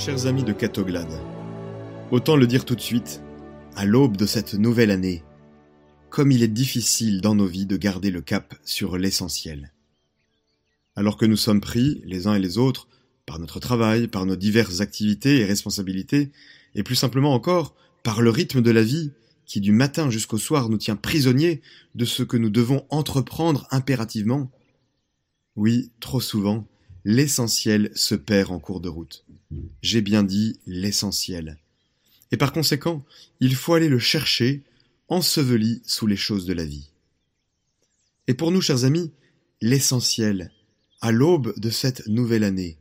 Chers amis de Catoglade, autant le dire tout de suite, à l'aube de cette nouvelle année, comme il est difficile dans nos vies de garder le cap sur l'essentiel. Alors que nous sommes pris, les uns et les autres, par notre travail, par nos diverses activités et responsabilités, et plus simplement encore par le rythme de la vie qui du matin jusqu'au soir nous tient prisonniers de ce que nous devons entreprendre impérativement. Oui, trop souvent, l'essentiel se perd en cours de route. J'ai bien dit l'essentiel. Et par conséquent, il faut aller le chercher, enseveli sous les choses de la vie. Et pour nous, chers amis, l'essentiel, à l'aube de cette nouvelle année,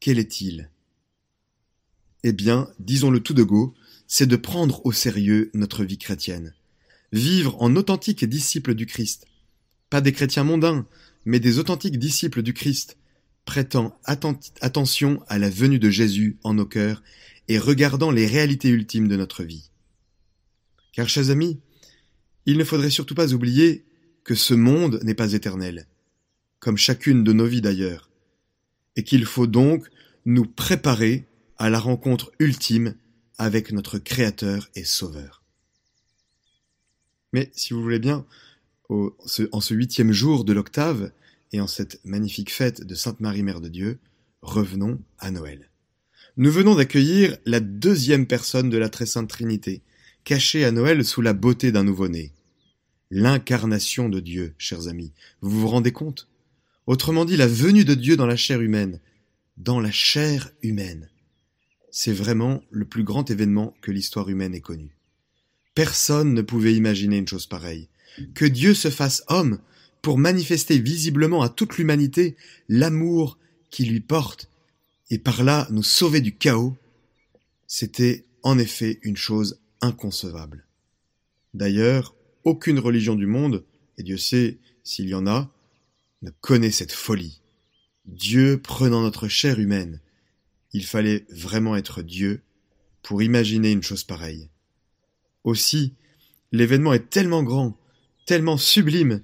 quel est-il? Eh bien, disons-le tout de go, c'est de prendre au sérieux notre vie chrétienne. Vivre en authentiques disciples du Christ. Pas des chrétiens mondains, mais des authentiques disciples du Christ, prêtant attention à la venue de Jésus en nos cœurs et regardant les réalités ultimes de notre vie. Car, chers amis, il ne faudrait surtout pas oublier que ce monde n'est pas éternel, comme chacune de nos vies d'ailleurs, et qu'il faut donc nous préparer à la rencontre ultime avec notre Créateur et Sauveur. Mais si vous voulez bien, en ce huitième jour de l'octave, et en cette magnifique fête de Sainte Marie Mère de Dieu, revenons à Noël. Nous venons d'accueillir la deuxième personne de la Très Sainte Trinité, cachée à Noël sous la beauté d'un nouveau-né. L'incarnation de Dieu, chers amis. Vous vous rendez compte? Autrement dit, la venue de Dieu dans la chair humaine. Dans la chair humaine. C'est vraiment le plus grand événement que l'histoire humaine ait connu. Personne ne pouvait imaginer une chose pareille. Que Dieu se fasse homme pour manifester visiblement à toute l'humanité l'amour qui lui porte et par là nous sauver du chaos, c'était en effet une chose inconcevable. D'ailleurs, aucune religion du monde, et Dieu sait s'il y en a, ne connaît cette folie. Dieu prenant notre chair humaine, il fallait vraiment être Dieu pour imaginer une chose pareille. Aussi, l'événement est tellement grand, tellement sublime,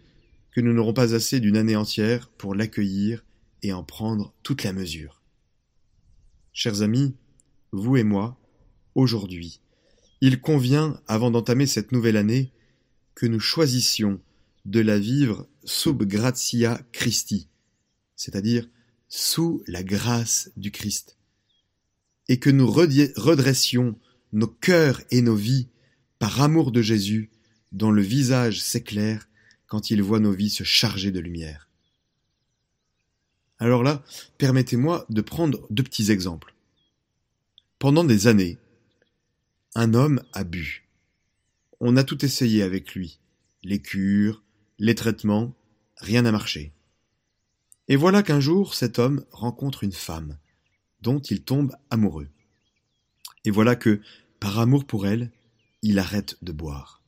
que nous n'aurons pas assez d'une année entière pour l'accueillir et en prendre toute la mesure. Chers amis, vous et moi, aujourd'hui, il convient, avant d'entamer cette nouvelle année, que nous choisissions de la vivre sub gratia Christi, c'est-à-dire sous la grâce du Christ, et que nous redressions nos cœurs et nos vies par amour de Jésus, dont le visage s'éclaire quand il voit nos vies se charger de lumière. Alors là, permettez-moi de prendre deux petits exemples. Pendant des années, un homme a bu. On a tout essayé avec lui. Les cures, les traitements, rien n'a marché. Et voilà qu'un jour, cet homme rencontre une femme, dont il tombe amoureux. Et voilà que, par amour pour elle, il arrête de boire.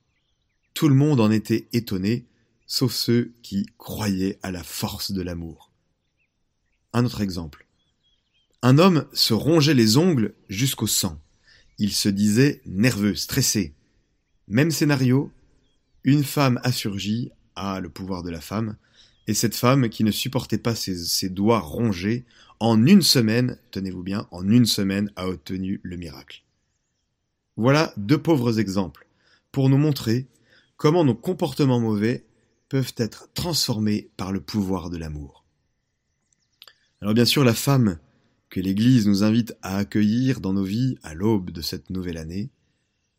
Tout le monde en était étonné, sauf ceux qui croyaient à la force de l'amour. Un autre exemple. Un homme se rongeait les ongles jusqu'au sang. Il se disait nerveux, stressé. Même scénario, une femme assurgie a le pouvoir de la femme, et cette femme qui ne supportait pas ses doigts rongés, en une semaine, tenez-vous bien, en une semaine a obtenu le miracle. Voilà deux pauvres exemples pour nous montrer comment nos comportements mauvais peuvent être transformés par le pouvoir de l'amour. Alors bien sûr, la femme que l'Église nous invite à accueillir dans nos vies à l'aube de cette nouvelle année,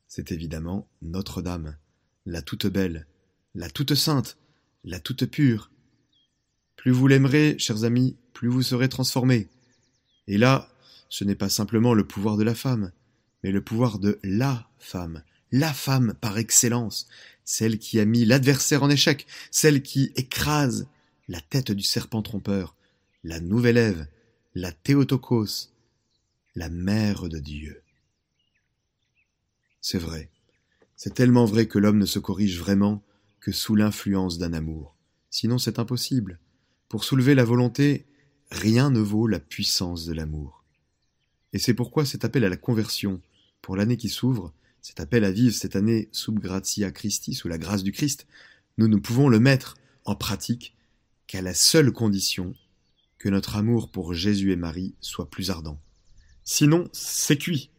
c'est évidemment Notre-Dame, la toute belle, la toute sainte, la toute pure. Plus vous l'aimerez, chers amis, plus vous serez transformés. Et là, ce n'est pas simplement le pouvoir de la femme, mais le pouvoir de la femme, la femme par excellence, celle qui a mis l'adversaire en échec, celle qui écrase la tête du serpent trompeur, la nouvelle Ève, la Théotokos, la mère de Dieu. C'est vrai, c'est tellement vrai que l'homme ne se corrige vraiment que sous l'influence d'un amour. Sinon c'est impossible. Pour soulever la volonté, rien ne vaut la puissance de l'amour. Et c'est pourquoi cet appel à la conversion, pour l'année qui s'ouvre, cet appel à vivre cette année sub gratia Christi, sous la grâce du Christ, nous ne pouvons le mettre en pratique qu'à la seule condition que notre amour pour Jésus et Marie soit plus ardent, Sinon, c'est cuit.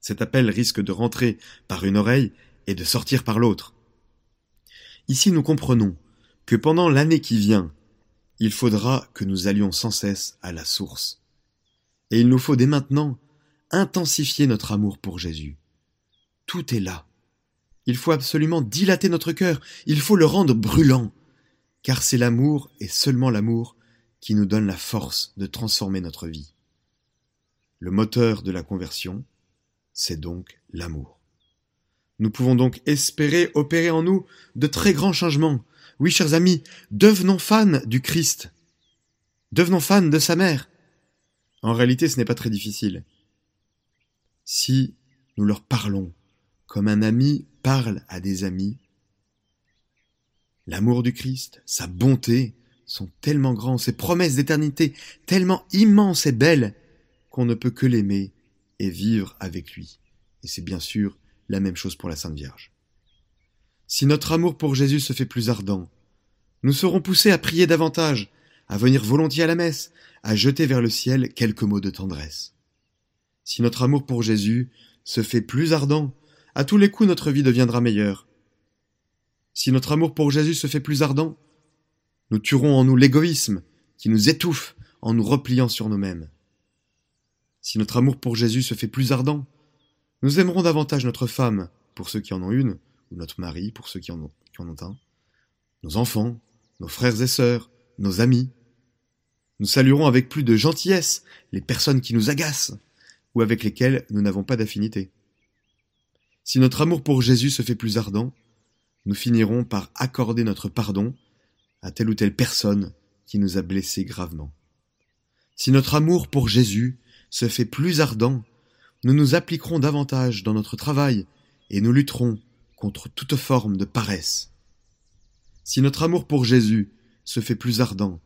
Cet appel risque de rentrer par une oreille et de sortir par l'autre. Ici nous comprenons que pendant l'année qui vient, il faudra que nous allions sans cesse à la source. Et il nous faut dès maintenant intensifier notre amour pour Jésus. Tout est là. Il faut absolument dilater notre cœur, il faut le rendre brûlant, car c'est l'amour et seulement l'amour qui nous donne la force de transformer notre vie. Le moteur de la conversion, c'est donc l'amour. Nous pouvons donc espérer opérer en nous de très grands changements. Oui, chers amis, devenons fans du Christ. Devenons fans de sa mère. En réalité, ce n'est pas très difficile. Si nous leur parlons comme un ami parle à des amis, l'amour du Christ, sa bonté sont tellement grands, ses promesses d'éternité tellement immenses et belles qu'on ne peut que l'aimer et vivre avec lui. Et c'est bien sûr la même chose pour la Sainte Vierge. Si notre amour pour Jésus se fait plus ardent, nous serons poussés à prier davantage, à venir volontiers à la messe, à jeter vers le ciel quelques mots de tendresse. Si notre amour pour Jésus se fait plus ardent, à tous les coups notre vie deviendra meilleure. Si notre amour pour Jésus se fait plus ardent, nous tuerons en nous l'égoïsme qui nous étouffe en nous repliant sur nous-mêmes. Si notre amour pour Jésus se fait plus ardent, nous aimerons davantage notre femme, pour ceux qui en ont une, ou notre mari, pour ceux qui en ont, un, nos enfants, nos frères et sœurs, nos amis. Nous saluerons avec plus de gentillesse les personnes qui nous agacent, ou avec lesquelles nous n'avons pas d'affinité. Si notre amour pour Jésus se fait plus ardent, nous finirons par accorder notre pardon à telle ou telle personne qui nous a blessés gravement. Si notre amour pour Jésus se fait plus ardent, nous nous appliquerons davantage dans notre travail et nous lutterons contre toute forme de paresse. Si notre amour pour Jésus se fait plus ardent,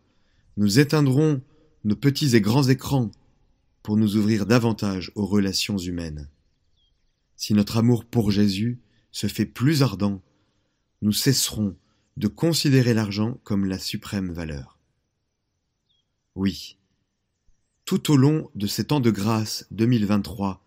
nous éteindrons nos petits et grands écrans pour nous ouvrir davantage aux relations humaines. Si notre amour pour Jésus se fait plus ardent, nous cesserons de considérer l'argent comme la suprême valeur. Oui, tout au long de ces temps de grâce 2023,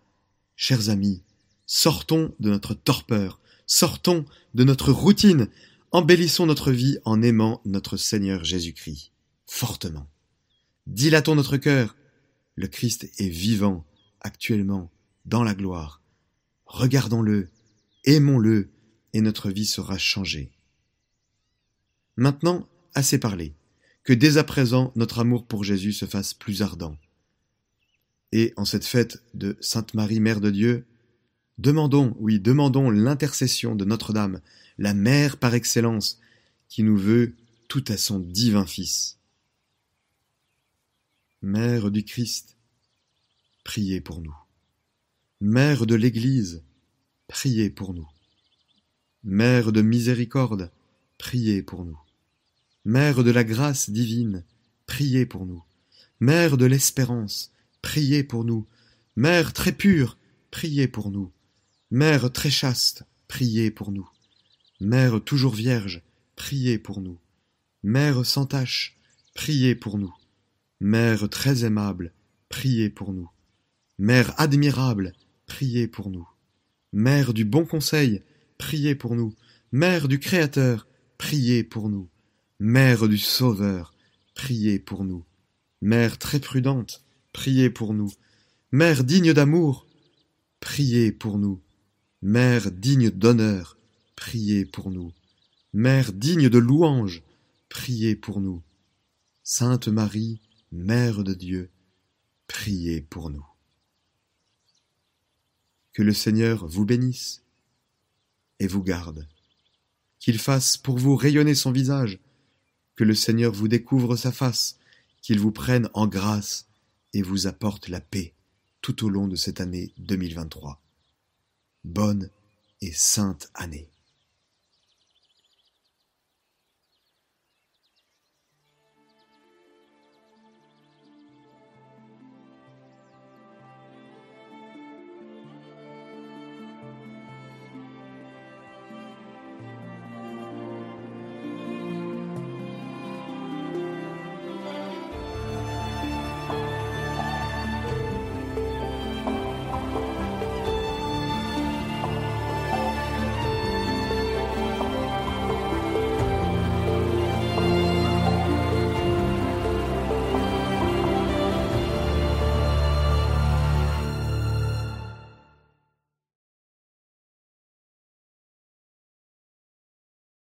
chers amis, sortons de notre torpeur, sortons de notre routine, embellissons notre vie en aimant notre Seigneur Jésus-Christ, fortement. Dilatons notre cœur, le Christ est vivant, actuellement, dans la gloire. Regardons-le, aimons-le, et notre vie sera changée. Maintenant, assez parlé. Que dès à présent notre amour pour Jésus se fasse plus ardent. Et en cette fête de Sainte Marie, Mère de Dieu, demandons, oui, demandons l'intercession de Notre-Dame, la Mère par excellence, qui nous veut tout à son divin Fils. Mère du Christ, priez pour nous. Mère de l'Église, priez pour nous. Mère de miséricorde, priez pour nous. Mère de la grâce divine, priez pour nous. Mère de l'espérance, priez pour nous. Mère très pure, priez pour nous. Mère très chaste, priez pour nous. Mère toujours vierge, priez pour nous. Mère sans tache, priez pour nous. Mère très aimable, priez pour nous. Mère admirable, priez pour nous. Mère du bon conseil, priez pour nous. Mère du Créateur, priez pour nous. Mère du Sauveur, priez pour nous. Mère très prudente, priez pour nous. Mère digne d'amour, priez pour nous. Mère digne d'honneur, priez pour nous. Mère digne de louange, priez pour nous. Sainte Marie, Mère de Dieu, priez pour nous. Que le Seigneur vous bénisse et vous garde, qu'il fasse pour vous rayonner son visage, que le Seigneur vous découvre sa face, qu'il vous prenne en grâce et vous apporte la paix tout au long de cette année 2023. Bonne et sainte année.